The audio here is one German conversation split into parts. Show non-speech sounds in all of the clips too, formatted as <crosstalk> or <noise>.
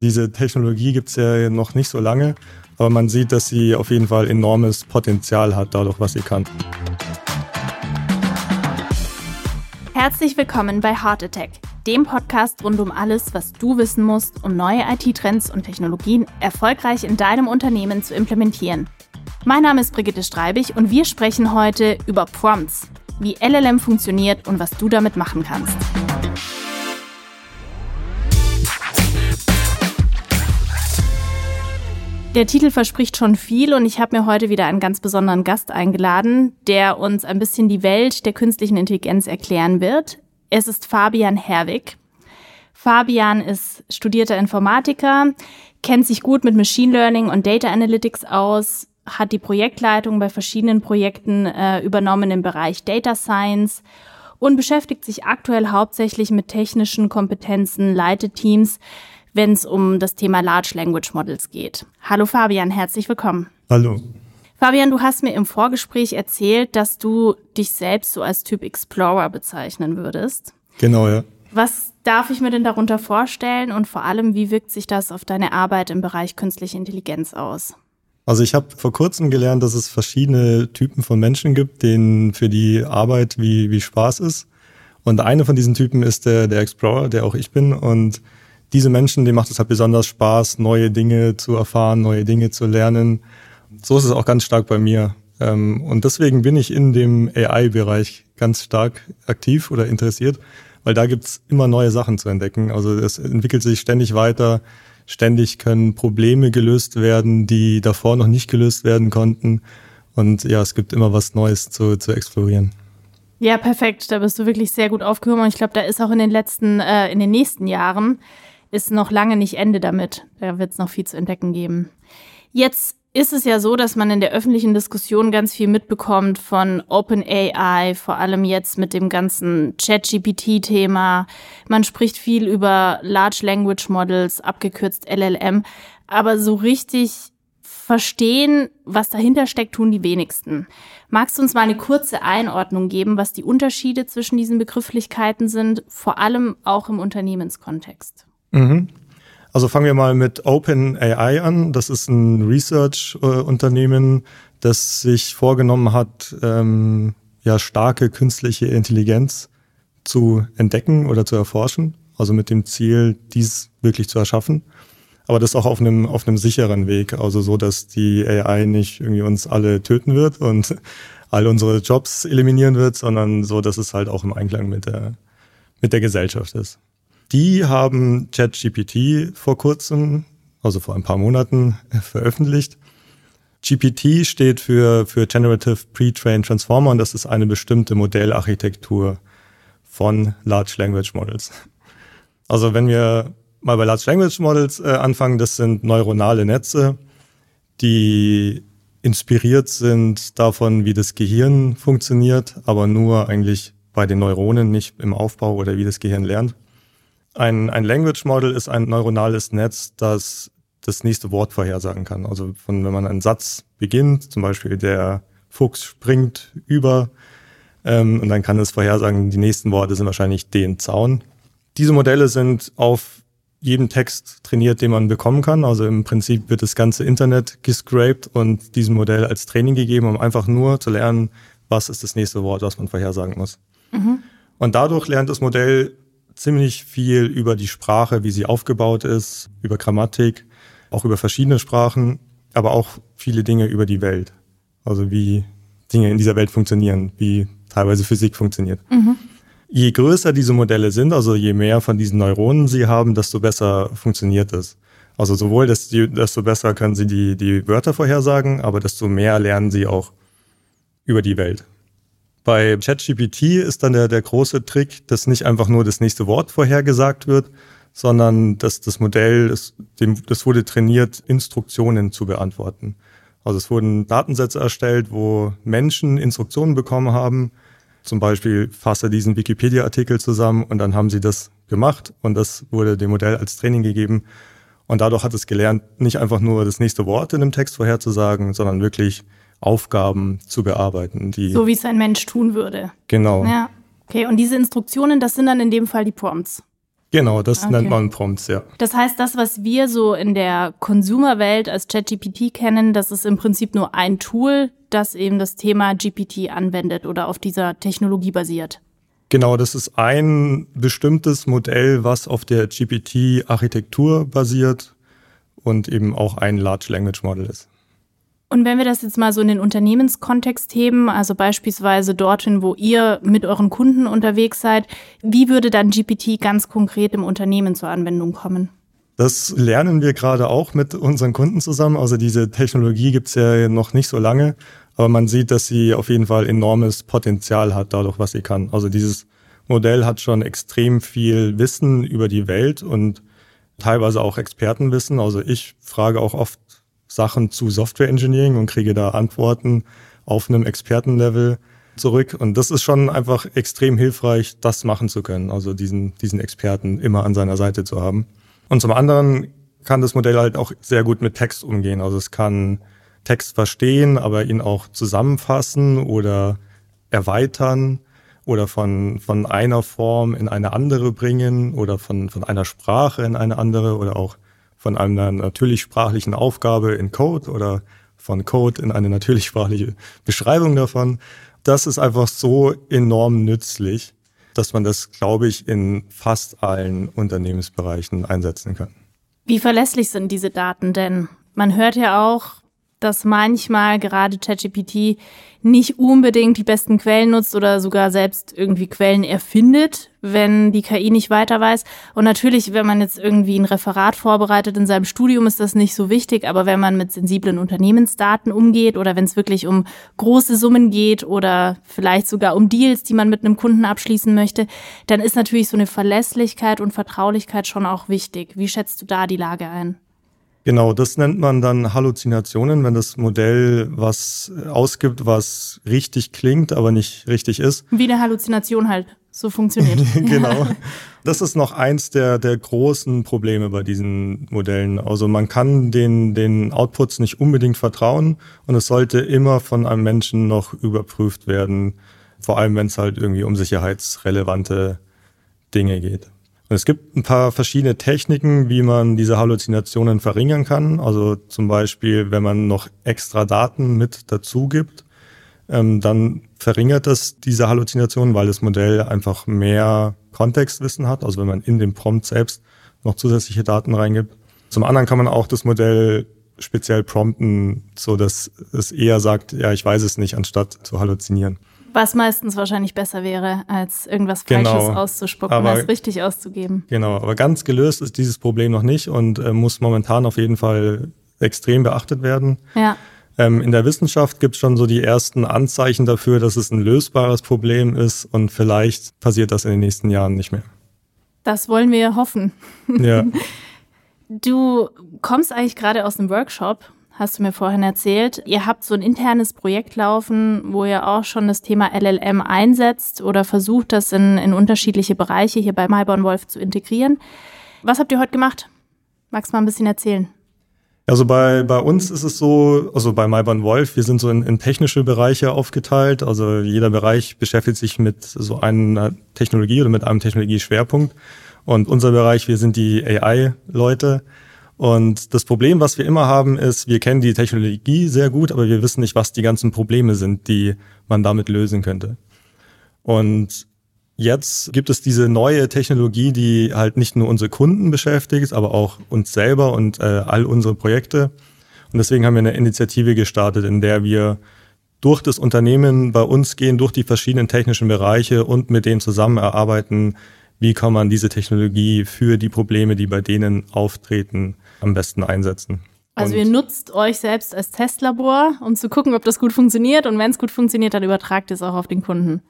Diese Technologie gibt es ja noch nicht so lange, aber man sieht, dass sie auf jeden Fall enormes Potenzial hat, dadurch, was sie kann. Herzlich willkommen bei Heart Attack, dem Podcast rund um alles, was du wissen musst, um neue IT-Trends und Technologien erfolgreich in deinem Unternehmen zu implementieren. Mein Name ist Brigitte Streibig und wir sprechen heute über Prompts, wie LLM funktioniert und was du damit machen kannst. Der Titel verspricht schon viel und ich habe mir heute wieder einen ganz besonderen Gast eingeladen, der uns ein bisschen die Welt der künstlichen Intelligenz erklären wird. Es ist Fabian Herwig. Fabian ist studierter Informatiker, kennt sich gut mit Machine Learning und Data Analytics aus, hat die Projektleitung bei verschiedenen Projekten äh, übernommen im Bereich Data Science und beschäftigt sich aktuell hauptsächlich mit technischen Kompetenzen, leitet Teams, wenn es um das Thema Large Language Models geht. Hallo Fabian, herzlich willkommen. Hallo. Fabian, du hast mir im Vorgespräch erzählt, dass du dich selbst so als Typ Explorer bezeichnen würdest. Genau, ja. Was darf ich mir denn darunter vorstellen und vor allem, wie wirkt sich das auf deine Arbeit im Bereich künstliche Intelligenz aus? Also ich habe vor kurzem gelernt, dass es verschiedene Typen von Menschen gibt, denen für die Arbeit wie, wie Spaß ist. Und eine von diesen Typen ist der, der Explorer, der auch ich bin. Und diese Menschen, denen macht es halt besonders Spaß, neue Dinge zu erfahren, neue Dinge zu lernen. So ist es auch ganz stark bei mir. Ähm, und deswegen bin ich in dem AI-Bereich ganz stark aktiv oder interessiert, weil da gibt's immer neue Sachen zu entdecken. Also es entwickelt sich ständig weiter. Ständig können Probleme gelöst werden, die davor noch nicht gelöst werden konnten. Und ja, es gibt immer was Neues zu, zu explorieren. Ja, perfekt. Da bist du wirklich sehr gut aufgehoben. Und ich glaube, da ist auch in den letzten, äh, in den nächsten Jahren ist noch lange nicht Ende damit. Da wird es noch viel zu entdecken geben. Jetzt ist es ja so, dass man in der öffentlichen Diskussion ganz viel mitbekommt von OpenAI, vor allem jetzt mit dem ganzen ChatGPT-Thema. Man spricht viel über Large Language Models, abgekürzt LLM, aber so richtig verstehen, was dahinter steckt, tun die wenigsten. Magst du uns mal eine kurze Einordnung geben, was die Unterschiede zwischen diesen Begrifflichkeiten sind, vor allem auch im Unternehmenskontext? Mhm. Also fangen wir mal mit OpenAI an. Das ist ein Research-Unternehmen, das sich vorgenommen hat, ähm, ja starke künstliche Intelligenz zu entdecken oder zu erforschen. Also mit dem Ziel, dies wirklich zu erschaffen. Aber das auch auf einem, auf einem sicheren Weg. Also so, dass die AI nicht irgendwie uns alle töten wird und <laughs> all unsere Jobs eliminieren wird, sondern so, dass es halt auch im Einklang mit der, mit der Gesellschaft ist. Die haben ChatGPT vor kurzem, also vor ein paar Monaten, veröffentlicht. GPT steht für, für Generative Pre-Trained Transformer und das ist eine bestimmte Modellarchitektur von Large Language Models. Also wenn wir mal bei Large Language Models äh, anfangen, das sind neuronale Netze, die inspiriert sind davon, wie das Gehirn funktioniert, aber nur eigentlich bei den Neuronen, nicht im Aufbau oder wie das Gehirn lernt. Ein, ein Language Model ist ein neuronales Netz, das das nächste Wort vorhersagen kann. Also von, wenn man einen Satz beginnt, zum Beispiel der Fuchs springt über, ähm, und dann kann es vorhersagen, die nächsten Worte sind wahrscheinlich den Zaun. Diese Modelle sind auf jedem Text trainiert, den man bekommen kann. Also im Prinzip wird das ganze Internet gescraped und diesem Modell als Training gegeben, um einfach nur zu lernen, was ist das nächste Wort, was man vorhersagen muss. Mhm. Und dadurch lernt das Modell ziemlich viel über die Sprache, wie sie aufgebaut ist, über Grammatik, auch über verschiedene Sprachen, aber auch viele Dinge über die Welt. Also wie Dinge in dieser Welt funktionieren, wie teilweise Physik funktioniert. Mhm. Je größer diese Modelle sind, also je mehr von diesen Neuronen sie haben, desto besser funktioniert es. Also sowohl, desto besser können sie die, die Wörter vorhersagen, aber desto mehr lernen sie auch über die Welt. Bei ChatGPT ist dann der, der große Trick, dass nicht einfach nur das nächste Wort vorhergesagt wird, sondern dass das Modell, das, dem, das wurde trainiert, Instruktionen zu beantworten. Also es wurden Datensätze erstellt, wo Menschen Instruktionen bekommen haben. Zum Beispiel fasse diesen Wikipedia-Artikel zusammen und dann haben sie das gemacht und das wurde dem Modell als Training gegeben. Und dadurch hat es gelernt, nicht einfach nur das nächste Wort in einem Text vorherzusagen, sondern wirklich Aufgaben zu bearbeiten. Die so wie es ein Mensch tun würde. Genau. Ja. Okay, und diese Instruktionen, das sind dann in dem Fall die Prompts. Genau, das okay. nennt man Prompts, ja. Das heißt, das, was wir so in der Consumer-Welt als ChatGPT kennen, das ist im Prinzip nur ein Tool, das eben das Thema GPT anwendet oder auf dieser Technologie basiert. Genau, das ist ein bestimmtes Modell, was auf der GPT-Architektur basiert und eben auch ein Large Language Model ist. Und wenn wir das jetzt mal so in den Unternehmenskontext heben, also beispielsweise dorthin, wo ihr mit euren Kunden unterwegs seid, wie würde dann GPT ganz konkret im Unternehmen zur Anwendung kommen? Das lernen wir gerade auch mit unseren Kunden zusammen. Also diese Technologie gibt es ja noch nicht so lange, aber man sieht, dass sie auf jeden Fall enormes Potenzial hat, dadurch, was sie kann. Also dieses Modell hat schon extrem viel Wissen über die Welt und teilweise auch Expertenwissen. Also ich frage auch oft Sachen zu Software Engineering und kriege da Antworten auf einem Expertenlevel zurück. Und das ist schon einfach extrem hilfreich, das machen zu können, also diesen, diesen Experten immer an seiner Seite zu haben. Und zum anderen kann das Modell halt auch sehr gut mit Text umgehen. Also es kann Text verstehen, aber ihn auch zusammenfassen oder erweitern oder von, von einer Form in eine andere bringen oder von, von einer Sprache in eine andere oder auch von einer natürlich sprachlichen Aufgabe in Code oder von Code in eine natürlich sprachliche Beschreibung davon. Das ist einfach so enorm nützlich, dass man das, glaube ich, in fast allen Unternehmensbereichen einsetzen kann. Wie verlässlich sind diese Daten denn? Man hört ja auch, dass manchmal gerade ChatGPT nicht unbedingt die besten Quellen nutzt oder sogar selbst irgendwie Quellen erfindet, wenn die KI nicht weiter weiß. Und natürlich, wenn man jetzt irgendwie ein Referat vorbereitet in seinem Studium, ist das nicht so wichtig. Aber wenn man mit sensiblen Unternehmensdaten umgeht oder wenn es wirklich um große Summen geht oder vielleicht sogar um Deals, die man mit einem Kunden abschließen möchte, dann ist natürlich so eine Verlässlichkeit und Vertraulichkeit schon auch wichtig. Wie schätzt du da die Lage ein? Genau, das nennt man dann Halluzinationen, wenn das Modell was ausgibt, was richtig klingt, aber nicht richtig ist. Wie eine Halluzination halt so funktioniert. <laughs> genau. <laughs> Das ist noch eins der, der großen Probleme bei diesen Modellen. Also man kann den, den Outputs nicht unbedingt vertrauen und es sollte immer von einem Menschen noch überprüft werden, vor allem wenn es halt irgendwie um sicherheitsrelevante Dinge geht. Es gibt ein paar verschiedene Techniken, wie man diese Halluzinationen verringern kann. Also zum Beispiel, wenn man noch extra Daten mit dazu gibt, ähm, dann verringert das diese Halluzinationen, weil das Modell einfach mehr Kontextwissen hat. Also wenn man in dem Prompt selbst noch zusätzliche Daten reingibt. Zum anderen kann man auch das Modell speziell prompten, so dass es eher sagt, ja, ich weiß es nicht, anstatt zu halluzinieren. Was meistens wahrscheinlich besser wäre, als irgendwas Falsches genau, auszuspucken, aber, als richtig auszugeben. Genau, aber ganz gelöst ist dieses Problem noch nicht und äh, muss momentan auf jeden Fall extrem beachtet werden. Ja. Ähm, in der Wissenschaft gibt es schon so die ersten Anzeichen dafür, dass es ein lösbares Problem ist und vielleicht passiert das in den nächsten Jahren nicht mehr. Das wollen wir hoffen. Ja. <laughs> Du kommst eigentlich gerade aus einem Workshop hast du mir vorhin erzählt. Ihr habt so ein internes Projekt laufen, wo ihr auch schon das Thema LLM einsetzt oder versucht, das in, in unterschiedliche Bereiche hier bei Malborn Wolf zu integrieren. Was habt ihr heute gemacht? Magst du mal ein bisschen erzählen? Also bei, bei uns ist es so, also bei Malborn Wolf, wir sind so in, in technische Bereiche aufgeteilt. Also jeder Bereich beschäftigt sich mit so einer Technologie oder mit einem Technologieschwerpunkt. Und unser Bereich, wir sind die AI-Leute. Und das Problem, was wir immer haben, ist, wir kennen die Technologie sehr gut, aber wir wissen nicht, was die ganzen Probleme sind, die man damit lösen könnte. Und jetzt gibt es diese neue Technologie, die halt nicht nur unsere Kunden beschäftigt, aber auch uns selber und äh, all unsere Projekte. Und deswegen haben wir eine Initiative gestartet, in der wir durch das Unternehmen bei uns gehen, durch die verschiedenen technischen Bereiche und mit denen zusammen erarbeiten, wie kann man diese Technologie für die Probleme, die bei denen auftreten, am besten einsetzen. Also und ihr nutzt euch selbst als Testlabor, um zu gucken, ob das gut funktioniert. Und wenn es gut funktioniert, dann übertragt es auch auf den Kunden.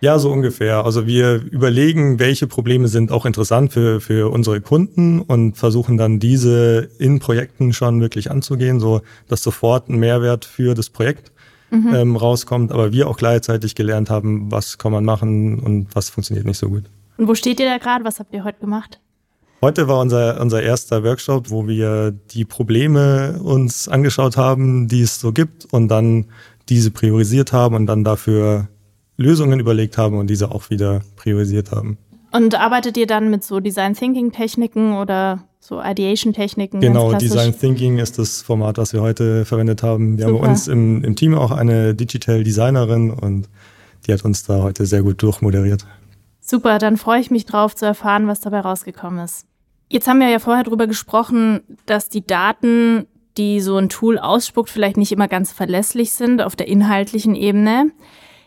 Ja, so ungefähr. Also wir überlegen, welche Probleme sind auch interessant für, für unsere Kunden und versuchen dann diese in Projekten schon wirklich anzugehen, so dass sofort ein Mehrwert für das Projekt mhm. ähm, rauskommt. Aber wir auch gleichzeitig gelernt haben, was kann man machen und was funktioniert nicht so gut. Und wo steht ihr da gerade? Was habt ihr heute gemacht? Heute war unser, unser erster Workshop, wo wir die Probleme uns angeschaut haben, die es so gibt und dann diese priorisiert haben und dann dafür Lösungen überlegt haben und diese auch wieder priorisiert haben. Und arbeitet ihr dann mit so Design Thinking Techniken oder so Ideation Techniken? Genau, Design Thinking ist das Format, was wir heute verwendet haben. Wir Super. haben bei uns im, im Team auch eine Digital Designerin und die hat uns da heute sehr gut durchmoderiert. Super, dann freue ich mich drauf zu erfahren, was dabei rausgekommen ist. Jetzt haben wir ja vorher darüber gesprochen, dass die Daten, die so ein Tool ausspuckt, vielleicht nicht immer ganz verlässlich sind auf der inhaltlichen Ebene.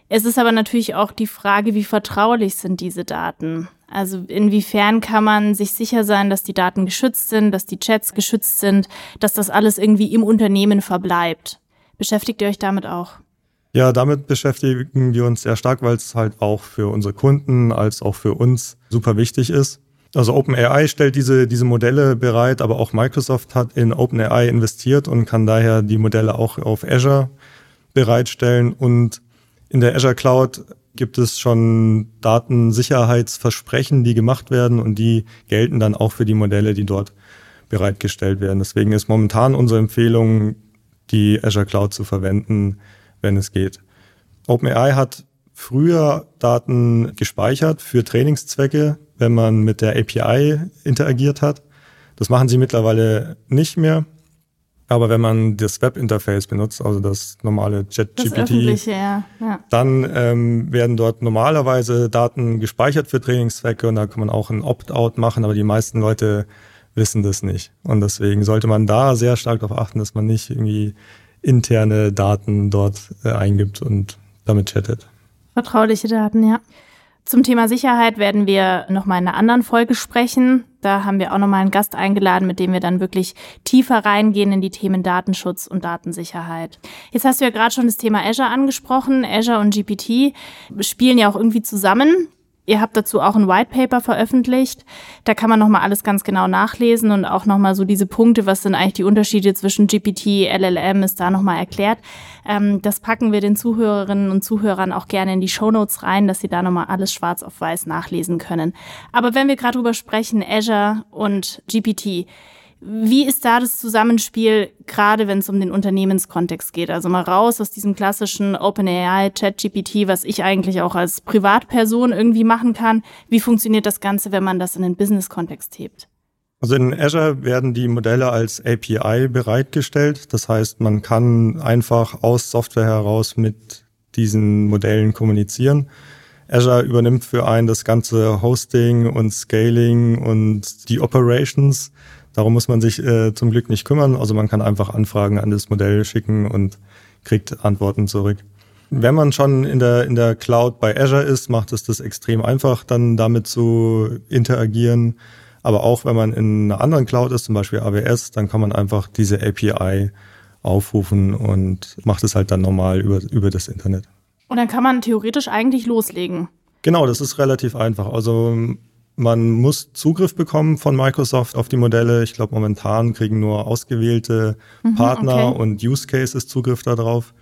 Es ist aber natürlich auch die Frage, wie vertraulich sind diese Daten? Also inwiefern kann man sich sicher sein, dass die Daten geschützt sind, dass die Chats geschützt sind, dass das alles irgendwie im Unternehmen verbleibt? Beschäftigt ihr euch damit auch? Ja, damit beschäftigen wir uns sehr stark, weil es halt auch für unsere Kunden als auch für uns super wichtig ist. Also OpenAI stellt diese, diese Modelle bereit, aber auch Microsoft hat in OpenAI investiert und kann daher die Modelle auch auf Azure bereitstellen. Und in der Azure Cloud gibt es schon Datensicherheitsversprechen, die gemacht werden und die gelten dann auch für die Modelle, die dort bereitgestellt werden. Deswegen ist momentan unsere Empfehlung, die Azure Cloud zu verwenden, wenn es geht. OpenAI hat früher Daten gespeichert für Trainingszwecke, wenn man mit der API interagiert hat. Das machen sie mittlerweile nicht mehr. Aber wenn man das Webinterface benutzt, also das normale ChatGPT, ja. ja. dann ähm, werden dort normalerweise Daten gespeichert für Trainingszwecke und da kann man auch ein Opt-out machen, aber die meisten Leute wissen das nicht. Und deswegen sollte man da sehr stark darauf achten, dass man nicht irgendwie interne Daten dort äh, eingibt und damit chattet. Vertrauliche Daten, ja. Zum Thema Sicherheit werden wir nochmal in einer anderen Folge sprechen. Da haben wir auch nochmal einen Gast eingeladen, mit dem wir dann wirklich tiefer reingehen in die Themen Datenschutz und Datensicherheit. Jetzt hast du ja gerade schon das Thema Azure angesprochen. Azure und GPT spielen ja auch irgendwie zusammen. Ihr habt dazu auch ein White Paper veröffentlicht. Da kann man nochmal alles ganz genau nachlesen und auch nochmal so diese Punkte, was sind eigentlich die Unterschiede zwischen GPT, LLM, ist da nochmal erklärt. Ähm, das packen wir den Zuhörerinnen und Zuhörern auch gerne in die Show Notes rein, dass sie da nochmal alles schwarz auf weiß nachlesen können. Aber wenn wir gerade drüber sprechen, Azure und GPT, wie ist da das Zusammenspiel, gerade wenn es um den Unternehmenskontext geht? Also mal raus aus diesem klassischen OpenAI, ChatGPT, was ich eigentlich auch als Privatperson irgendwie machen kann. Wie funktioniert das Ganze, wenn man das in den Business-Kontext hebt? Also in Azure werden die Modelle als API bereitgestellt. Das heißt, man kann einfach aus Software heraus mit diesen Modellen kommunizieren. Azure übernimmt für einen das ganze Hosting und Scaling und die Operations. Darum muss man sich äh, zum Glück nicht kümmern. Also man kann einfach Anfragen an das Modell schicken und kriegt Antworten zurück. Wenn man schon in der, in der Cloud bei Azure ist, macht es das extrem einfach, dann damit zu interagieren. Aber auch wenn man in einer anderen Cloud ist, zum Beispiel AWS, dann kann man einfach diese API aufrufen und macht es halt dann normal über, über das Internet. Und dann kann man theoretisch eigentlich loslegen. Genau, das ist relativ einfach. Also man muss Zugriff bekommen von Microsoft auf die Modelle. Ich glaube, momentan kriegen nur ausgewählte mhm, Partner okay. und Use Cases Zugriff darauf.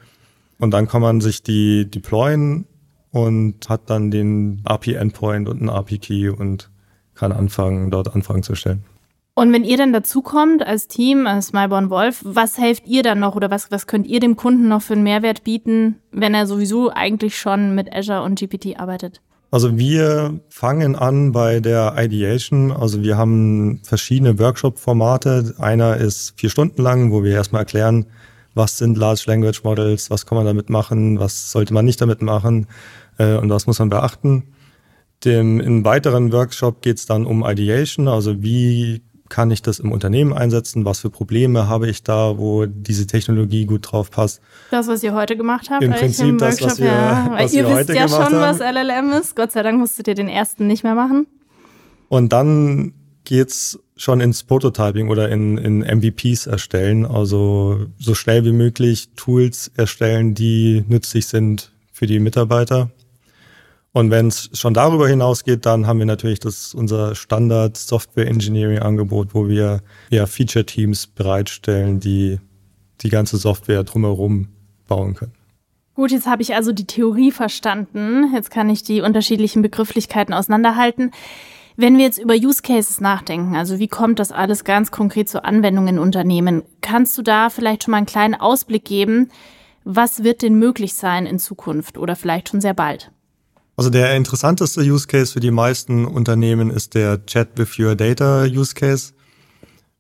Und dann kann man sich die deployen und hat dann den API-Endpoint und einen API-Key und kann anfangen, dort Anfragen zu stellen. Und wenn ihr dann dazukommt als Team, als Smileborn Wolf, was helft ihr dann noch oder was, was könnt ihr dem Kunden noch für einen Mehrwert bieten, wenn er sowieso eigentlich schon mit Azure und GPT arbeitet? Also wir fangen an bei der Ideation. Also wir haben verschiedene Workshop-Formate. Einer ist vier Stunden lang, wo wir erstmal erklären, was sind Large Language Models, was kann man damit machen, was sollte man nicht damit machen äh, und was muss man beachten. Dem, Im weiteren Workshop geht es dann um Ideation, also wie kann ich das im Unternehmen einsetzen? Was für Probleme habe ich da, wo diese Technologie gut drauf passt? Das, was ihr heute gemacht habt, im Prinzip im das, was wir, ja, was ihr wir wisst ja schon, haben. was LLM ist. Gott sei Dank musstet ihr den ersten nicht mehr machen. Und dann geht's schon ins Prototyping oder in, in MVPs erstellen, also so schnell wie möglich Tools erstellen, die nützlich sind für die Mitarbeiter. Und wenn es schon darüber hinausgeht, dann haben wir natürlich das unser Standard Software Engineering Angebot, wo wir ja Feature Teams bereitstellen, die die ganze Software drumherum bauen können. Gut, jetzt habe ich also die Theorie verstanden. Jetzt kann ich die unterschiedlichen Begrifflichkeiten auseinanderhalten. Wenn wir jetzt über Use Cases nachdenken, also wie kommt das alles ganz konkret zur Anwendung in Unternehmen, kannst du da vielleicht schon mal einen kleinen Ausblick geben? Was wird denn möglich sein in Zukunft oder vielleicht schon sehr bald? Also der interessanteste Use Case für die meisten Unternehmen ist der Chat with Your Data Use Case,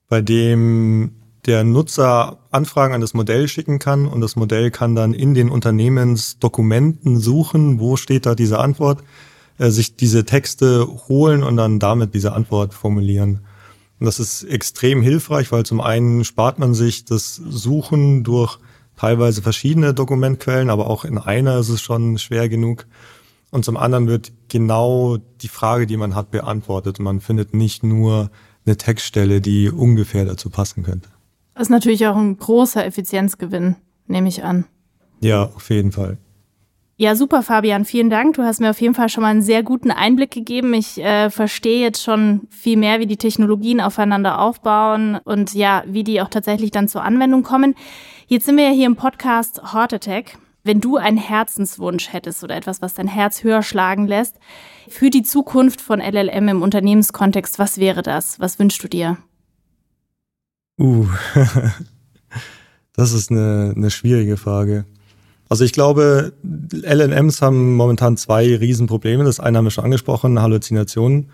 bei dem der Nutzer Anfragen an das Modell schicken kann und das Modell kann dann in den Unternehmensdokumenten suchen, wo steht da diese Antwort, äh, sich diese Texte holen und dann damit diese Antwort formulieren. Und das ist extrem hilfreich, weil zum einen spart man sich das Suchen durch teilweise verschiedene Dokumentquellen, aber auch in einer ist es schon schwer genug. Und zum anderen wird genau die Frage, die man hat, beantwortet. Man findet nicht nur eine Textstelle, die ungefähr dazu passen könnte. Das ist natürlich auch ein großer Effizienzgewinn, nehme ich an. Ja, auf jeden Fall. Ja, super, Fabian. Vielen Dank. Du hast mir auf jeden Fall schon mal einen sehr guten Einblick gegeben. Ich äh, verstehe jetzt schon viel mehr, wie die Technologien aufeinander aufbauen und ja, wie die auch tatsächlich dann zur Anwendung kommen. Jetzt sind wir ja hier im Podcast Heart Attack. Wenn du einen Herzenswunsch hättest oder etwas, was dein Herz höher schlagen lässt, für die Zukunft von LLM im Unternehmenskontext, was wäre das? Was wünschst du dir? Uh, <laughs> das ist eine, eine schwierige Frage. Also ich glaube, LLMs haben momentan zwei Riesenprobleme. Das eine haben wir schon angesprochen, Halluzinationen.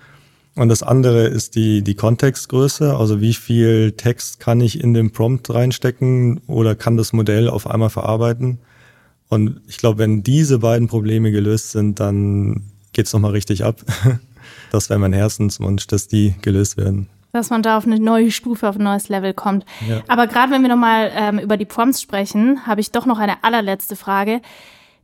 Und das andere ist die, die Kontextgröße. Also wie viel Text kann ich in den Prompt reinstecken oder kann das Modell auf einmal verarbeiten? Und ich glaube, wenn diese beiden Probleme gelöst sind, dann geht's nochmal richtig ab. <laughs> Das wäre mein Herzenswunsch, dass die gelöst werden dass man da auf eine neue Stufe, auf ein neues Level kommt. Ja. Aber gerade wenn wir nochmal ähm, über die Prompts sprechen, habe ich doch noch eine allerletzte Frage.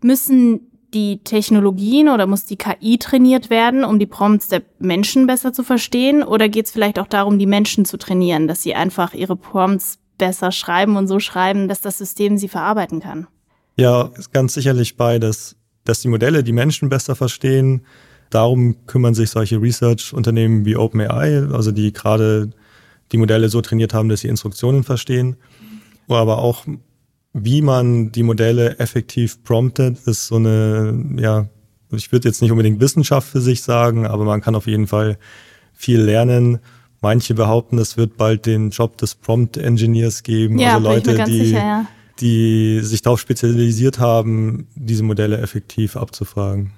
Müssen die Technologien oder muss die KI trainiert werden, um die Prompts der Menschen besser zu verstehen? Oder geht es vielleicht auch darum, die Menschen zu trainieren, dass sie einfach ihre Prompts besser schreiben und so schreiben, dass das System sie verarbeiten kann? Ja, ganz sicherlich beides. Dass die Modelle die Menschen besser verstehen, Darum kümmern sich solche Research-Unternehmen wie OpenAI, also die gerade die Modelle so trainiert haben, dass sie Instruktionen verstehen. Aber auch, wie man die Modelle effektiv promptet, ist so eine, ja, ich würde jetzt nicht unbedingt Wissenschaft für sich sagen, aber man kann auf jeden Fall viel lernen. Manche behaupten, es wird bald den Job des Prompt-Engineers geben, ja, also Leute, die, sicher, ja. Die sich darauf spezialisiert haben, diese Modelle effektiv abzufragen.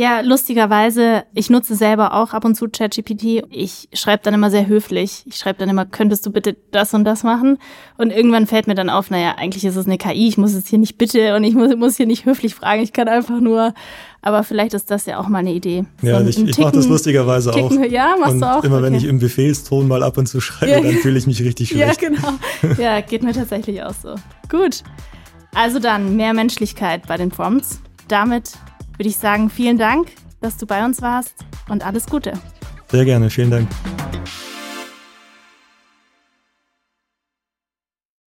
Ja, lustigerweise, ich nutze selber auch ab und zu ChatGPT. Ich schreibe dann immer sehr höflich. Ich schreibe dann immer, könntest du bitte das und das machen? Und irgendwann fällt mir dann auf, naja, eigentlich ist es eine KI. Ich muss es hier nicht bitte und ich muss, muss hier nicht höflich fragen. Ich kann einfach nur, aber vielleicht ist das ja auch mal eine Idee. Ja, ich, ich mache das lustigerweise Ticken, auch. Ja, machst und du auch. Immer okay. wenn ich im Befehlston mal ab und zu schreibe, ja. dann fühle ich mich richtig schlecht. Ja, genau. <laughs> Ja, geht mir tatsächlich auch so. Gut. Also dann mehr Menschlichkeit bei den Prompts. Damit würde ich sagen, vielen Dank, dass du bei uns warst und alles Gute. Sehr gerne, vielen Dank.